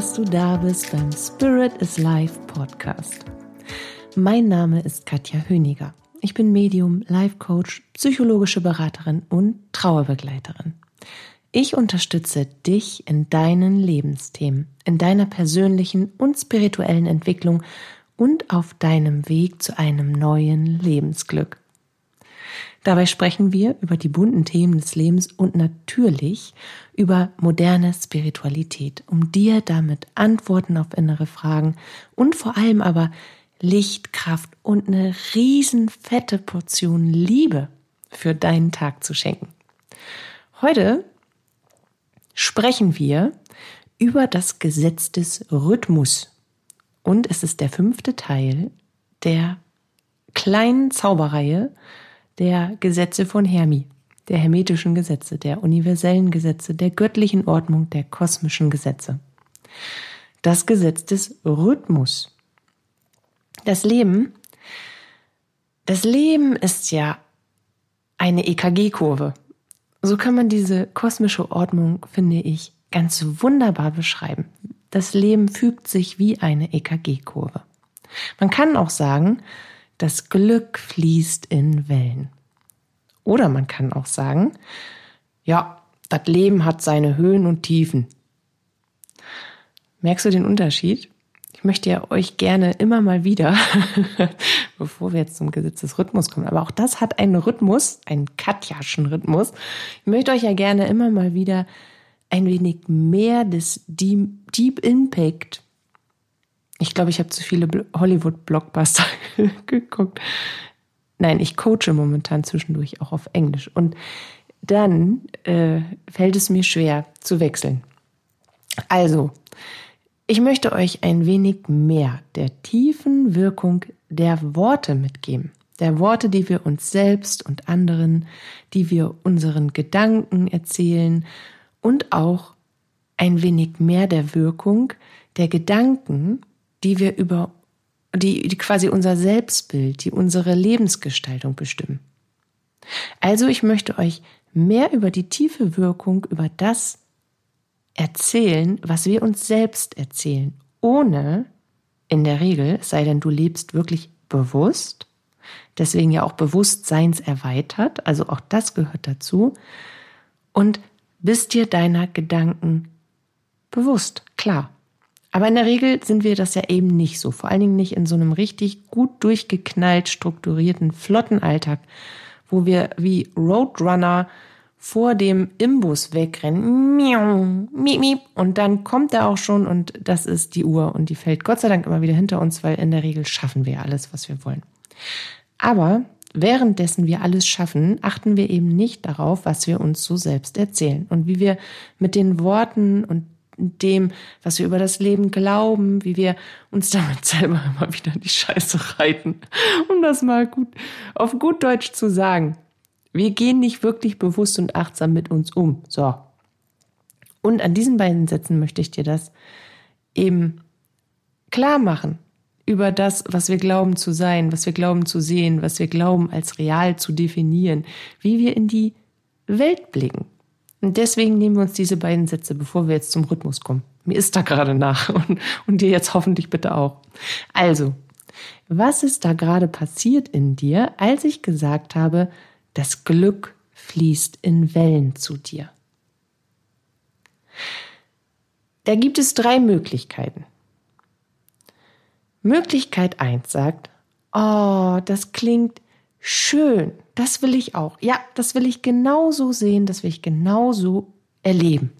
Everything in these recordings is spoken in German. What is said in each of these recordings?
dass du da bist beim Spirit is Life Podcast. Mein Name ist Katja Höniger. Ich bin Medium, Life Coach, psychologische Beraterin und Trauerbegleiterin. Ich unterstütze dich in deinen Lebensthemen, in deiner persönlichen und spirituellen Entwicklung und auf deinem Weg zu einem neuen Lebensglück. Dabei sprechen wir über die bunten Themen des Lebens und natürlich über moderne Spiritualität, um dir damit Antworten auf innere Fragen und vor allem aber Licht, Kraft und eine riesen fette Portion Liebe für deinen Tag zu schenken. Heute sprechen wir über das Gesetz des Rhythmus. Und es ist der fünfte Teil der kleinen Zauberreihe der Gesetze von Hermi, der hermetischen Gesetze, der universellen Gesetze, der göttlichen Ordnung, der kosmischen Gesetze. Das Gesetz des Rhythmus. Das Leben, das Leben ist ja eine EKG-Kurve. So kann man diese kosmische Ordnung, finde ich, ganz wunderbar beschreiben. Das Leben fügt sich wie eine EKG-Kurve. Man kann auch sagen, das Glück fließt in Wellen. Oder man kann auch sagen, ja, das Leben hat seine Höhen und Tiefen. Merkst du den Unterschied? Ich möchte ja euch gerne immer mal wieder, bevor wir jetzt zum Gesetz des Rhythmus kommen, aber auch das hat einen Rhythmus, einen Katjaschen Rhythmus. Ich möchte euch ja gerne immer mal wieder ein wenig mehr des Deep, Deep Impact. Ich glaube, ich habe zu viele Hollywood-Blockbuster geguckt. Nein, ich coache momentan zwischendurch auch auf Englisch. Und dann äh, fällt es mir schwer zu wechseln. Also, ich möchte euch ein wenig mehr der tiefen Wirkung der Worte mitgeben. Der Worte, die wir uns selbst und anderen, die wir unseren Gedanken erzählen und auch ein wenig mehr der Wirkung der Gedanken, die wir über, die, die quasi unser Selbstbild, die unsere Lebensgestaltung bestimmen. Also ich möchte euch mehr über die tiefe Wirkung, über das erzählen, was wir uns selbst erzählen, ohne in der Regel, sei denn, du lebst wirklich bewusst, deswegen ja auch Bewusstseins erweitert, also auch das gehört dazu, und bist dir deiner Gedanken bewusst, klar. Aber in der Regel sind wir das ja eben nicht so, vor allen Dingen nicht in so einem richtig gut durchgeknallt, strukturierten, flotten Alltag, wo wir wie Roadrunner vor dem Imbus wegrennen. Miau, miep, miep. Und dann kommt er auch schon und das ist die Uhr und die fällt Gott sei Dank immer wieder hinter uns, weil in der Regel schaffen wir alles, was wir wollen. Aber währenddessen wir alles schaffen, achten wir eben nicht darauf, was wir uns so selbst erzählen und wie wir mit den Worten und dem, was wir über das Leben glauben, wie wir uns damit selber immer wieder die Scheiße reiten, um das mal gut auf gut Deutsch zu sagen. Wir gehen nicht wirklich bewusst und achtsam mit uns um. So. Und an diesen beiden Sätzen möchte ich dir das eben klar machen über das, was wir glauben zu sein, was wir glauben zu sehen, was wir glauben als real zu definieren, wie wir in die Welt blicken. Und deswegen nehmen wir uns diese beiden Sätze, bevor wir jetzt zum Rhythmus kommen. Mir ist da gerade nach und, und dir jetzt hoffentlich bitte auch. Also, was ist da gerade passiert in dir, als ich gesagt habe, das Glück fließt in Wellen zu dir. Da gibt es drei Möglichkeiten. Möglichkeit 1 sagt, oh, das klingt schön, das will ich auch. Ja, das will ich genauso sehen, das will ich genauso erleben.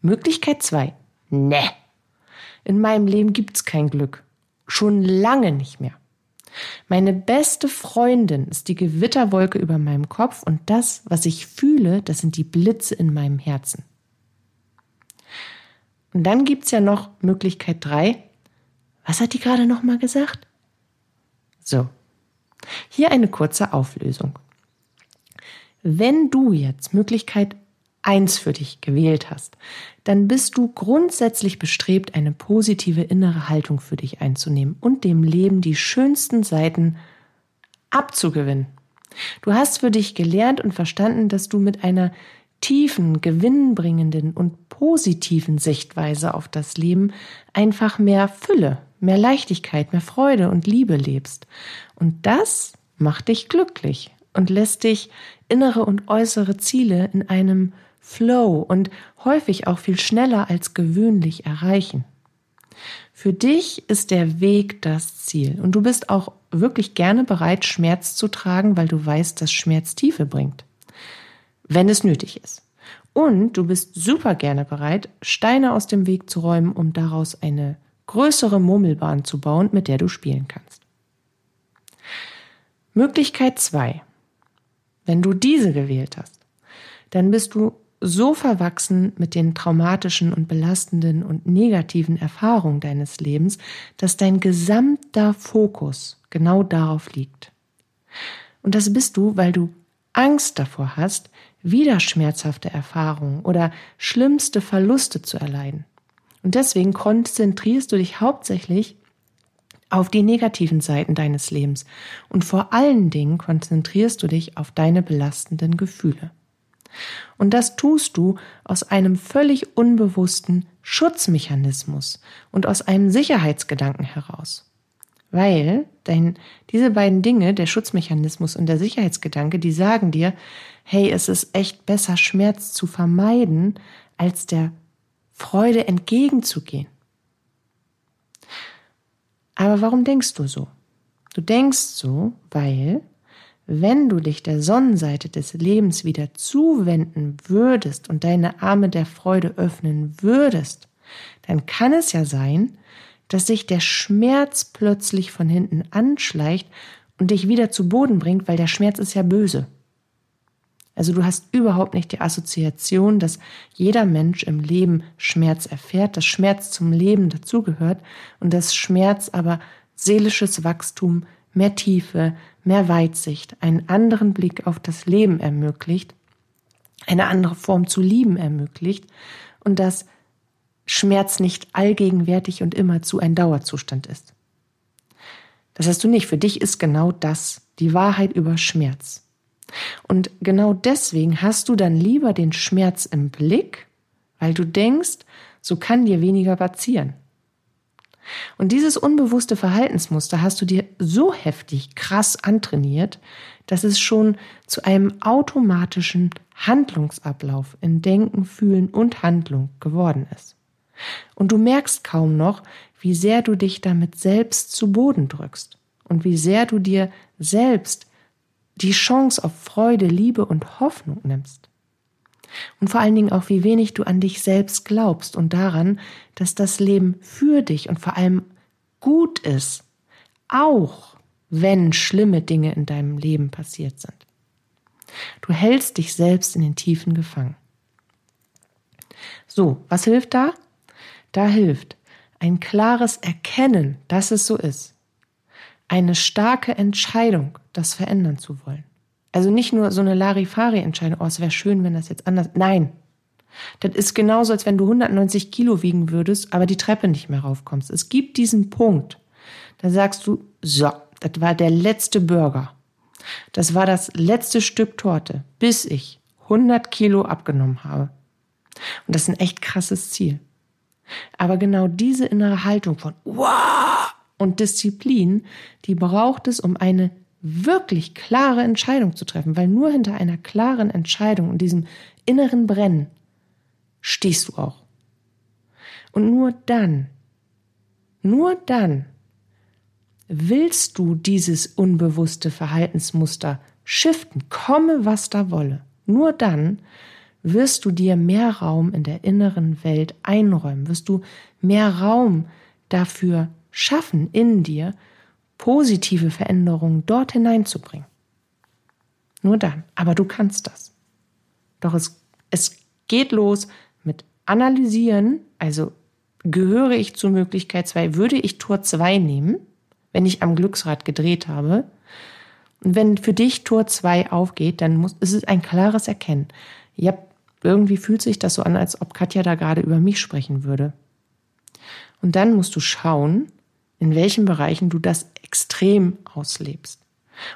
Möglichkeit 2, ne, in meinem Leben gibt es kein Glück. Schon lange nicht mehr. Meine beste Freundin ist die Gewitterwolke über meinem Kopf und das, was ich fühle, das sind die Blitze in meinem Herzen. Und dann gibt's ja noch Möglichkeit drei. Was hat die gerade nochmal gesagt? So, hier eine kurze Auflösung. Wenn du jetzt Möglichkeit eins für dich gewählt hast, dann bist du grundsätzlich bestrebt, eine positive innere Haltung für dich einzunehmen und dem Leben die schönsten Seiten abzugewinnen. Du hast für dich gelernt und verstanden, dass du mit einer tiefen, gewinnbringenden und positiven Sichtweise auf das Leben einfach mehr Fülle, mehr Leichtigkeit, mehr Freude und Liebe lebst. Und das macht dich glücklich und lässt dich innere und äußere Ziele in einem Flow und häufig auch viel schneller als gewöhnlich erreichen. Für dich ist der Weg das Ziel und du bist auch wirklich gerne bereit, Schmerz zu tragen, weil du weißt, dass Schmerz Tiefe bringt, wenn es nötig ist. Und du bist super gerne bereit, Steine aus dem Weg zu räumen, um daraus eine größere Murmelbahn zu bauen, mit der du spielen kannst. Möglichkeit zwei: Wenn du diese gewählt hast, dann bist du so verwachsen mit den traumatischen und belastenden und negativen Erfahrungen deines Lebens, dass dein gesamter Fokus genau darauf liegt. Und das bist du, weil du Angst davor hast, wieder schmerzhafte Erfahrungen oder schlimmste Verluste zu erleiden. Und deswegen konzentrierst du dich hauptsächlich auf die negativen Seiten deines Lebens und vor allen Dingen konzentrierst du dich auf deine belastenden Gefühle. Und das tust du aus einem völlig unbewussten Schutzmechanismus und aus einem Sicherheitsgedanken heraus. Weil dein, diese beiden Dinge, der Schutzmechanismus und der Sicherheitsgedanke, die sagen dir, hey, es ist echt besser, Schmerz zu vermeiden, als der Freude entgegenzugehen. Aber warum denkst du so? Du denkst so, weil wenn du dich der Sonnenseite des Lebens wieder zuwenden würdest und deine Arme der Freude öffnen würdest, dann kann es ja sein, dass sich der Schmerz plötzlich von hinten anschleicht und dich wieder zu Boden bringt, weil der Schmerz ist ja böse. Also du hast überhaupt nicht die Assoziation, dass jeder Mensch im Leben Schmerz erfährt, dass Schmerz zum Leben dazugehört und dass Schmerz aber seelisches Wachstum, mehr Tiefe, mehr Weitsicht, einen anderen Blick auf das Leben ermöglicht, eine andere Form zu lieben ermöglicht und dass Schmerz nicht allgegenwärtig und immerzu ein Dauerzustand ist. Das hast du nicht. Für dich ist genau das die Wahrheit über Schmerz. Und genau deswegen hast du dann lieber den Schmerz im Blick, weil du denkst, so kann dir weniger passieren. Und dieses unbewusste Verhaltensmuster hast du dir so heftig krass antrainiert, dass es schon zu einem automatischen Handlungsablauf in Denken, Fühlen und Handlung geworden ist. Und du merkst kaum noch, wie sehr du dich damit selbst zu Boden drückst und wie sehr du dir selbst die Chance auf Freude, Liebe und Hoffnung nimmst. Und vor allen Dingen auch, wie wenig du an dich selbst glaubst und daran, dass das Leben für dich und vor allem gut ist, auch wenn schlimme Dinge in deinem Leben passiert sind. Du hältst dich selbst in den Tiefen gefangen. So, was hilft da? Da hilft ein klares Erkennen, dass es so ist. Eine starke Entscheidung, das verändern zu wollen. Also nicht nur so eine Larifari-Entscheidung, oh, es wäre schön, wenn das jetzt anders. Nein. Das ist genauso, als wenn du 190 Kilo wiegen würdest, aber die Treppe nicht mehr raufkommst. Es gibt diesen Punkt, da sagst du, so, das war der letzte Burger. Das war das letzte Stück Torte, bis ich 100 Kilo abgenommen habe. Und das ist ein echt krasses Ziel. Aber genau diese innere Haltung von wow und Disziplin, die braucht es, um eine wirklich klare Entscheidung zu treffen, weil nur hinter einer klaren Entscheidung und diesem inneren Brennen stehst du auch. Und nur dann, nur dann willst du dieses unbewusste Verhaltensmuster shiften, komme was da wolle. Nur dann wirst du dir mehr Raum in der inneren Welt einräumen, wirst du mehr Raum dafür schaffen in dir, positive Veränderungen dort hineinzubringen. Nur dann. Aber du kannst das. Doch es, es geht los mit Analysieren, also gehöre ich zur Möglichkeit 2, würde ich Tor 2 nehmen, wenn ich am Glücksrad gedreht habe. Und wenn für dich Tor 2 aufgeht, dann muss, ist es ein klares Erkennen. Ja, irgendwie fühlt sich das so an, als ob Katja da gerade über mich sprechen würde. Und dann musst du schauen, in welchen Bereichen du das extrem auslebst.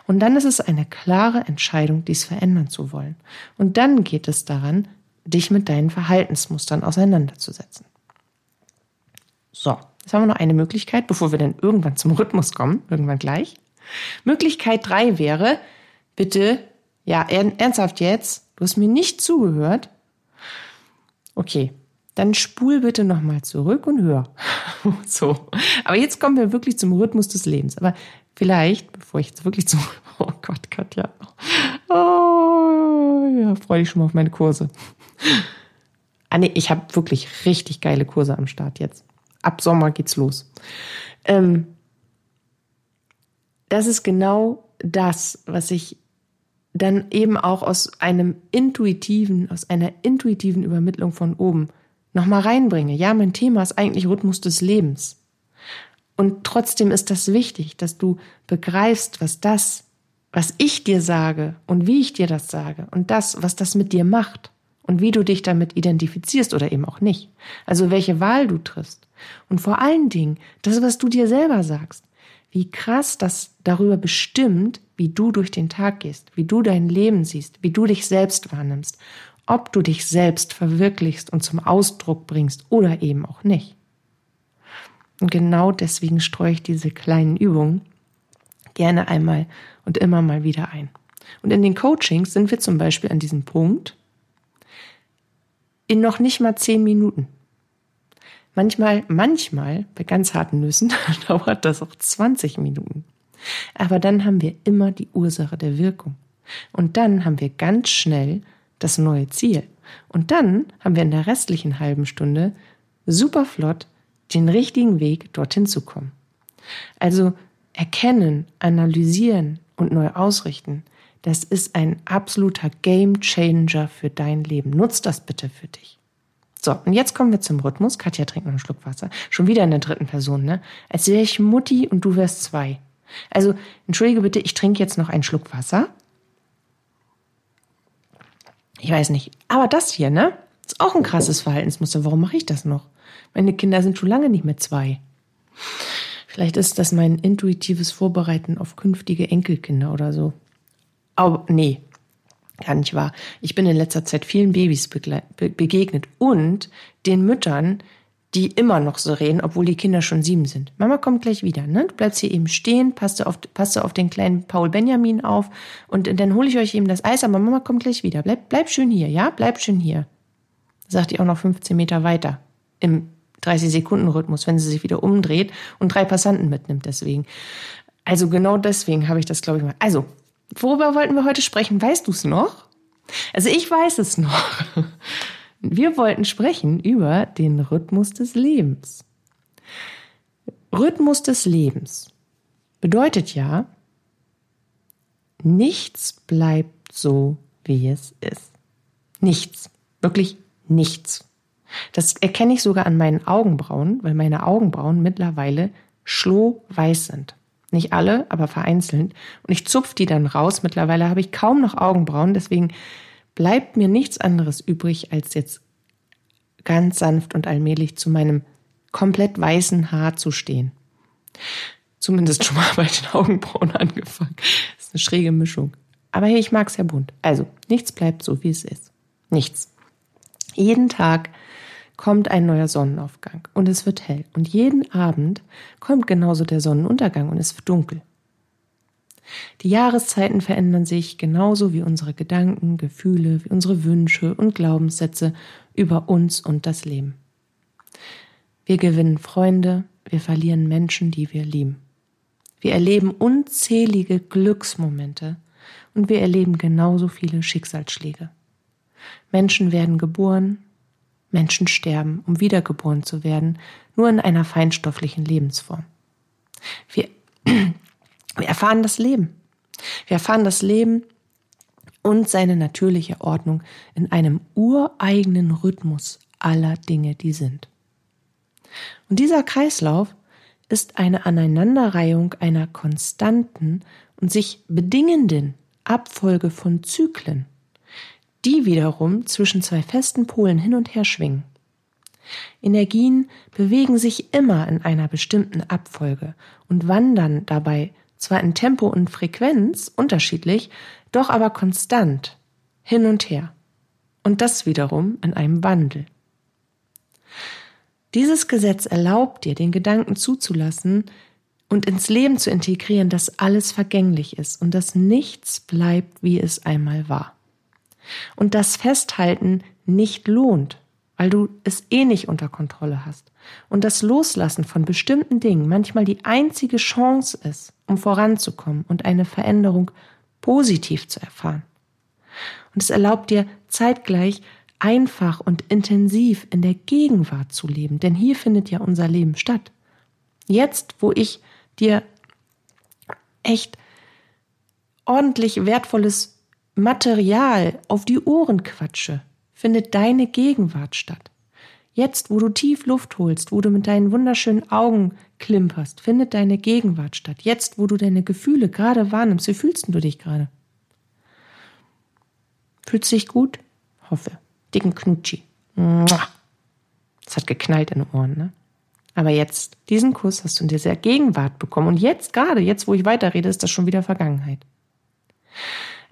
Und dann ist es eine klare Entscheidung, dies verändern zu wollen. Und dann geht es daran, dich mit deinen Verhaltensmustern auseinanderzusetzen. So, jetzt haben wir noch eine Möglichkeit, bevor wir dann irgendwann zum Rhythmus kommen, irgendwann gleich. Möglichkeit drei wäre, bitte, ja, ernsthaft jetzt, du hast mir nicht zugehört. Okay, dann spul bitte nochmal zurück und hör. so. Aber jetzt kommen wir wirklich zum Rhythmus des Lebens. Aber vielleicht, bevor ich jetzt wirklich zum, oh Gott, Katja. Oh, ja, freue dich schon mal auf meine Kurse. Ah, nee, ich habe wirklich richtig geile Kurse am Start jetzt. Ab Sommer geht's los. Ähm, das ist genau das, was ich dann eben auch aus einem intuitiven, aus einer intuitiven Übermittlung von oben nochmal reinbringe. Ja, mein Thema ist eigentlich Rhythmus des Lebens. Und trotzdem ist das wichtig, dass du begreifst, was das, was ich dir sage und wie ich dir das sage und das, was das mit dir macht und wie du dich damit identifizierst oder eben auch nicht. Also welche Wahl du triffst. Und vor allen Dingen, das, was du dir selber sagst. Wie krass das darüber bestimmt, wie du durch den Tag gehst, wie du dein Leben siehst, wie du dich selbst wahrnimmst ob du dich selbst verwirklichst und zum Ausdruck bringst oder eben auch nicht. Und genau deswegen streue ich diese kleinen Übungen gerne einmal und immer mal wieder ein. Und in den Coachings sind wir zum Beispiel an diesem Punkt in noch nicht mal zehn Minuten. Manchmal, manchmal, bei ganz harten Nüssen, dauert das auch 20 Minuten. Aber dann haben wir immer die Ursache der Wirkung. Und dann haben wir ganz schnell das neue Ziel. Und dann haben wir in der restlichen halben Stunde super flott den richtigen Weg, dorthin zu kommen. Also erkennen, analysieren und neu ausrichten, das ist ein absoluter Game Changer für dein Leben. Nutz das bitte für dich. So, und jetzt kommen wir zum Rhythmus. Katja trinkt noch einen Schluck Wasser. Schon wieder in der dritten Person, ne? Als wäre ich Mutti und du wärst zwei. Also, entschuldige bitte, ich trinke jetzt noch einen Schluck Wasser. Ich weiß nicht. Aber das hier, ne? Ist auch ein krasses Verhaltensmuster. Warum mache ich das noch? Meine Kinder sind schon lange nicht mehr zwei. Vielleicht ist das mein intuitives Vorbereiten auf künftige Enkelkinder oder so. Aber nee, gar nicht wahr. Ich bin in letzter Zeit vielen Babys begegnet und den Müttern, die immer noch so reden, obwohl die Kinder schon sieben sind. Mama kommt gleich wieder, ne? Du bleibst hier eben stehen, passt auf, passt auf den kleinen Paul Benjamin auf und dann hole ich euch eben das Eis, aber Mama kommt gleich wieder. Bleib, bleib schön hier, ja? Bleib schön hier. Sagt die auch noch 15 Meter weiter. Im 30-Sekunden-Rhythmus, wenn sie sich wieder umdreht und drei Passanten mitnimmt deswegen. Also genau deswegen habe ich das, glaube ich, mal. Also, worüber wollten wir heute sprechen? Weißt du es noch? Also ich weiß es noch. Wir wollten sprechen über den Rhythmus des Lebens. Rhythmus des Lebens bedeutet ja, nichts bleibt so, wie es ist. Nichts. Wirklich nichts. Das erkenne ich sogar an meinen Augenbrauen, weil meine Augenbrauen mittlerweile schlohweiß sind. Nicht alle, aber vereinzelt. Und ich zupfe die dann raus. Mittlerweile habe ich kaum noch Augenbrauen, deswegen bleibt mir nichts anderes übrig, als jetzt ganz sanft und allmählich zu meinem komplett weißen Haar zu stehen. Zumindest schon mal bei den Augenbrauen angefangen. Das ist eine schräge Mischung. Aber hey, ich mag es ja bunt. Also, nichts bleibt so, wie es ist. Nichts. Jeden Tag kommt ein neuer Sonnenaufgang und es wird hell. Und jeden Abend kommt genauso der Sonnenuntergang und es wird dunkel. Die Jahreszeiten verändern sich genauso wie unsere Gedanken, Gefühle, wie unsere Wünsche und Glaubenssätze über uns und das Leben. Wir gewinnen Freunde, wir verlieren Menschen, die wir lieben. Wir erleben unzählige Glücksmomente und wir erleben genauso viele Schicksalsschläge. Menschen werden geboren, Menschen sterben, um wiedergeboren zu werden, nur in einer feinstofflichen Lebensform. Wir wir erfahren das Leben. Wir erfahren das Leben und seine natürliche Ordnung in einem ureigenen Rhythmus aller Dinge, die sind. Und dieser Kreislauf ist eine Aneinanderreihung einer konstanten und sich bedingenden Abfolge von Zyklen, die wiederum zwischen zwei festen Polen hin und her schwingen. Energien bewegen sich immer in einer bestimmten Abfolge und wandern dabei zwar in Tempo und Frequenz unterschiedlich, doch aber konstant, hin und her. Und das wiederum in einem Wandel. Dieses Gesetz erlaubt dir, den Gedanken zuzulassen und ins Leben zu integrieren, dass alles vergänglich ist und dass nichts bleibt, wie es einmal war. Und das Festhalten nicht lohnt, weil du es eh nicht unter Kontrolle hast. Und das Loslassen von bestimmten Dingen manchmal die einzige Chance ist, um voranzukommen und eine Veränderung positiv zu erfahren. Und es erlaubt dir zeitgleich einfach und intensiv in der Gegenwart zu leben, denn hier findet ja unser Leben statt. Jetzt, wo ich dir echt ordentlich wertvolles Material auf die Ohren quatsche, findet deine Gegenwart statt. Jetzt, wo du tief Luft holst, wo du mit deinen wunderschönen Augen klimperst, findet deine Gegenwart statt. Jetzt, wo du deine Gefühle gerade wahrnimmst, wie fühlst du dich gerade? Fühlst du dich gut? Hoffe. Dicken Knutschi. Es hat geknallt in den Ohren, ne? Aber jetzt, diesen Kuss hast du in dieser Gegenwart bekommen. Und jetzt, gerade jetzt, wo ich weiterrede, ist das schon wieder Vergangenheit.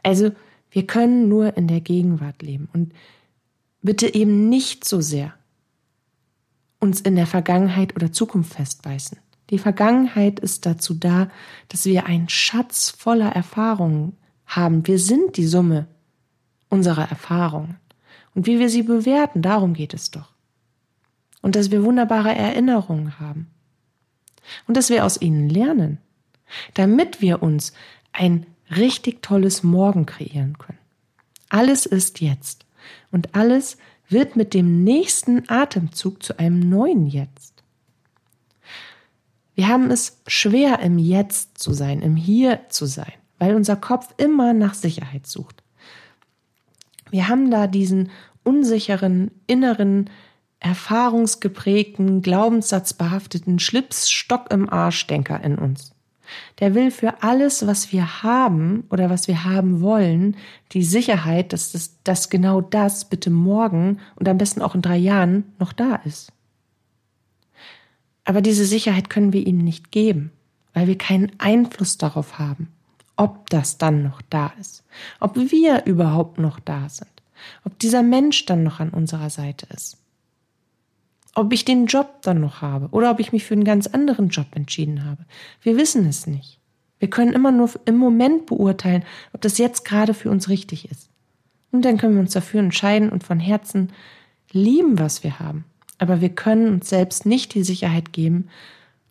Also, wir können nur in der Gegenwart leben. Und bitte eben nicht so sehr uns in der Vergangenheit oder Zukunft festbeißen. Die Vergangenheit ist dazu da, dass wir einen Schatz voller Erfahrungen haben. Wir sind die Summe unserer Erfahrungen. Und wie wir sie bewerten, darum geht es doch. Und dass wir wunderbare Erinnerungen haben. Und dass wir aus ihnen lernen, damit wir uns ein richtig tolles Morgen kreieren können. Alles ist jetzt. Und alles wird mit dem nächsten Atemzug zu einem neuen Jetzt. Wir haben es schwer, im Jetzt zu sein, im Hier zu sein, weil unser Kopf immer nach Sicherheit sucht. Wir haben da diesen unsicheren, inneren, erfahrungsgeprägten, glaubenssatzbehafteten Schlipsstock im Arschdenker in uns. Der will für alles, was wir haben oder was wir haben wollen, die Sicherheit, dass, das, dass genau das bitte morgen und am besten auch in drei Jahren noch da ist. Aber diese Sicherheit können wir ihm nicht geben, weil wir keinen Einfluss darauf haben, ob das dann noch da ist, ob wir überhaupt noch da sind, ob dieser Mensch dann noch an unserer Seite ist ob ich den Job dann noch habe oder ob ich mich für einen ganz anderen Job entschieden habe. Wir wissen es nicht. Wir können immer nur im Moment beurteilen, ob das jetzt gerade für uns richtig ist. Und dann können wir uns dafür entscheiden und von Herzen lieben, was wir haben. Aber wir können uns selbst nicht die Sicherheit geben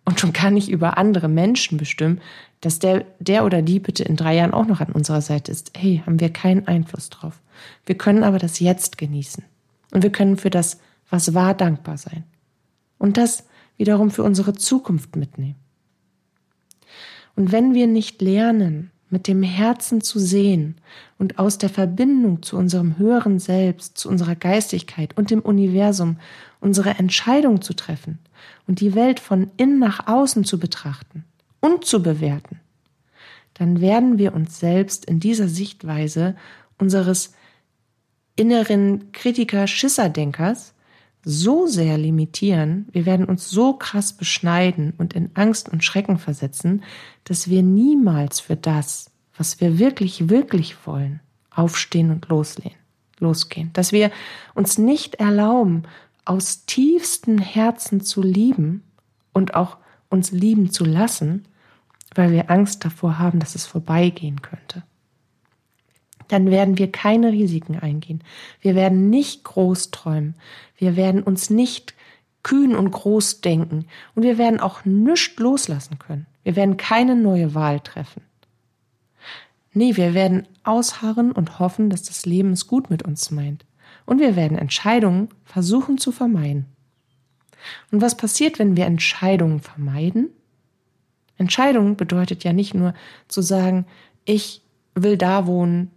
und schon gar nicht über andere Menschen bestimmen, dass der, der oder die bitte in drei Jahren auch noch an unserer Seite ist. Hey, haben wir keinen Einfluss drauf. Wir können aber das Jetzt genießen. Und wir können für das was war, dankbar sein. Und das wiederum für unsere Zukunft mitnehmen. Und wenn wir nicht lernen, mit dem Herzen zu sehen und aus der Verbindung zu unserem höheren Selbst, zu unserer Geistigkeit und dem Universum unsere Entscheidung zu treffen und die Welt von innen nach außen zu betrachten und zu bewerten, dann werden wir uns selbst in dieser Sichtweise unseres inneren Kritiker-Schisserdenkers so sehr limitieren, wir werden uns so krass beschneiden und in Angst und Schrecken versetzen, dass wir niemals für das, was wir wirklich, wirklich wollen, aufstehen und loslehnen, losgehen. Dass wir uns nicht erlauben, aus tiefstem Herzen zu lieben und auch uns lieben zu lassen, weil wir Angst davor haben, dass es vorbeigehen könnte dann werden wir keine Risiken eingehen. Wir werden nicht groß träumen. Wir werden uns nicht kühn und groß denken. Und wir werden auch nichts loslassen können. Wir werden keine neue Wahl treffen. Nee, wir werden ausharren und hoffen, dass das Leben es gut mit uns meint. Und wir werden Entscheidungen versuchen zu vermeiden. Und was passiert, wenn wir Entscheidungen vermeiden? Entscheidung bedeutet ja nicht nur zu sagen, ich will da wohnen,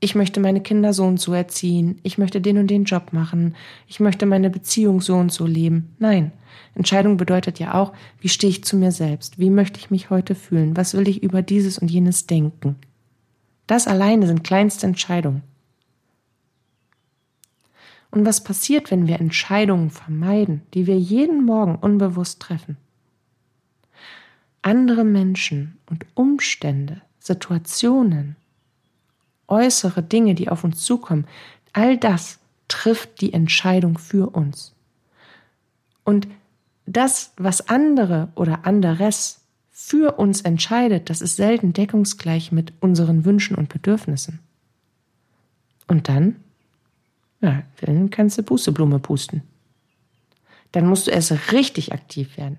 ich möchte meine Kinder so und so erziehen, ich möchte den und den Job machen, ich möchte meine Beziehung so und so leben. Nein, Entscheidung bedeutet ja auch, wie stehe ich zu mir selbst, wie möchte ich mich heute fühlen, was will ich über dieses und jenes denken. Das alleine sind kleinste Entscheidungen. Und was passiert, wenn wir Entscheidungen vermeiden, die wir jeden Morgen unbewusst treffen? andere Menschen und Umstände, Situationen, äußere Dinge, die auf uns zukommen, all das trifft die Entscheidung für uns. Und das, was andere oder anderes für uns entscheidet, das ist selten deckungsgleich mit unseren Wünschen und Bedürfnissen. Und dann? Ja, dann kannst du Pusteblume pusten. Dann musst du erst richtig aktiv werden.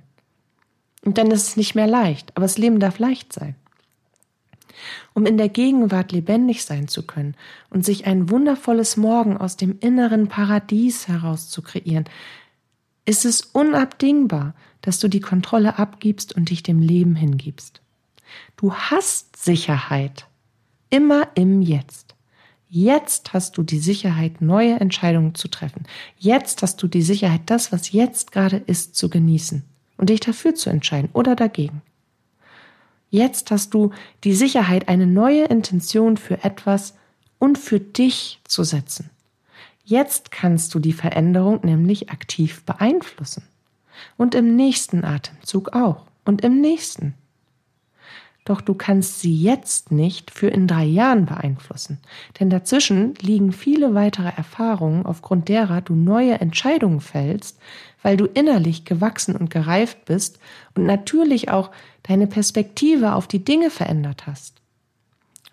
Und dann ist es nicht mehr leicht, aber das Leben darf leicht sein. Um in der Gegenwart lebendig sein zu können und sich ein wundervolles Morgen aus dem inneren Paradies heraus zu kreieren, ist es unabdingbar, dass du die Kontrolle abgibst und dich dem Leben hingibst. Du hast Sicherheit. Immer im Jetzt. Jetzt hast du die Sicherheit, neue Entscheidungen zu treffen. Jetzt hast du die Sicherheit, das, was jetzt gerade ist, zu genießen und dich dafür zu entscheiden oder dagegen. Jetzt hast du die Sicherheit, eine neue Intention für etwas und für dich zu setzen. Jetzt kannst du die Veränderung nämlich aktiv beeinflussen. Und im nächsten Atemzug auch. Und im nächsten. Doch du kannst sie jetzt nicht für in drei Jahren beeinflussen. Denn dazwischen liegen viele weitere Erfahrungen, aufgrund derer du neue Entscheidungen fällst, weil du innerlich gewachsen und gereift bist und natürlich auch deine Perspektive auf die Dinge verändert hast.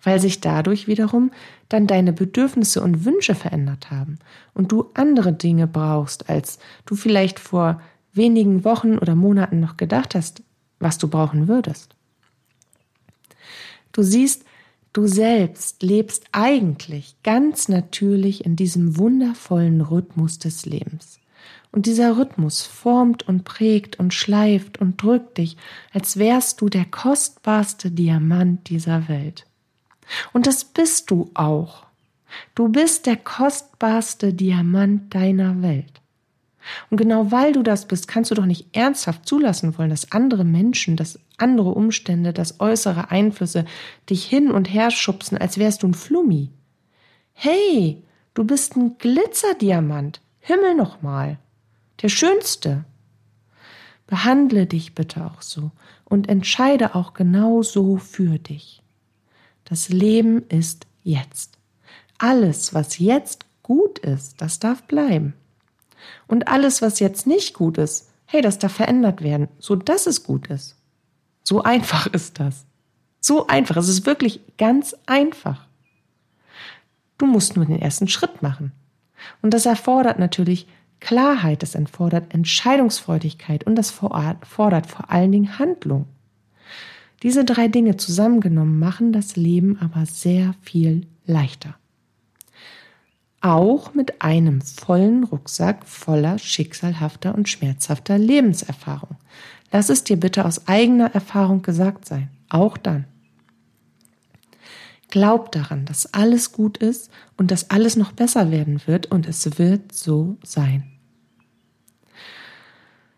Weil sich dadurch wiederum dann deine Bedürfnisse und Wünsche verändert haben und du andere Dinge brauchst, als du vielleicht vor wenigen Wochen oder Monaten noch gedacht hast, was du brauchen würdest. Du siehst, du selbst lebst eigentlich ganz natürlich in diesem wundervollen Rhythmus des Lebens. Und dieser Rhythmus formt und prägt und schleift und drückt dich, als wärst du der kostbarste Diamant dieser Welt. Und das bist du auch. Du bist der kostbarste Diamant deiner Welt. Und genau weil du das bist, kannst du doch nicht ernsthaft zulassen wollen, dass andere Menschen, dass andere Umstände, dass äußere Einflüsse dich hin und her schubsen, als wärst du ein Flummi. Hey, du bist ein Glitzerdiamant. Himmel nochmal. Der schönste. Behandle dich bitte auch so und entscheide auch genau so für dich. Das Leben ist jetzt. Alles, was jetzt gut ist, das darf bleiben. Und alles, was jetzt nicht gut ist, hey, das darf verändert werden, so dass es gut ist. So einfach ist das. So einfach. Es ist wirklich ganz einfach. Du musst nur den ersten Schritt machen. Und das erfordert natürlich Klarheit, das erfordert Entscheidungsfreudigkeit und das fordert vor allen Dingen Handlung. Diese drei Dinge zusammengenommen machen das Leben aber sehr viel leichter auch mit einem vollen Rucksack voller schicksalhafter und schmerzhafter Lebenserfahrung. Lass es dir bitte aus eigener Erfahrung gesagt sein, auch dann. Glaub daran, dass alles gut ist und dass alles noch besser werden wird und es wird so sein.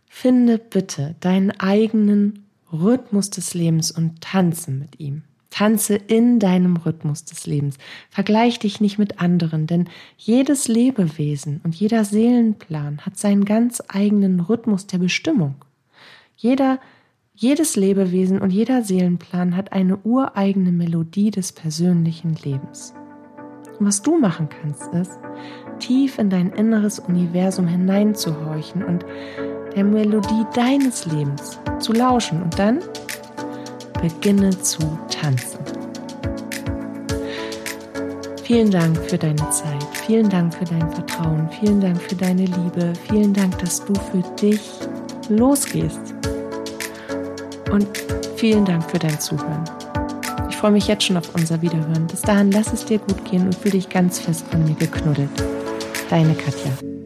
Finde bitte deinen eigenen Rhythmus des Lebens und tanze mit ihm. Tanze in deinem Rhythmus des Lebens. Vergleich dich nicht mit anderen, denn jedes Lebewesen und jeder Seelenplan hat seinen ganz eigenen Rhythmus der Bestimmung. Jeder, jedes Lebewesen und jeder Seelenplan hat eine ureigene Melodie des persönlichen Lebens. Und was du machen kannst, ist, tief in dein inneres Universum hineinzuhorchen und der Melodie deines Lebens zu lauschen und dann beginne zu tanzen. Vielen Dank für deine Zeit, vielen Dank für dein Vertrauen, vielen Dank für deine Liebe, vielen Dank, dass du für dich losgehst. Und vielen Dank für dein Zuhören. Ich freue mich jetzt schon auf unser Wiederhören. Bis dahin lass es dir gut gehen und fühle dich ganz fest von mir geknuddelt. Deine Katja.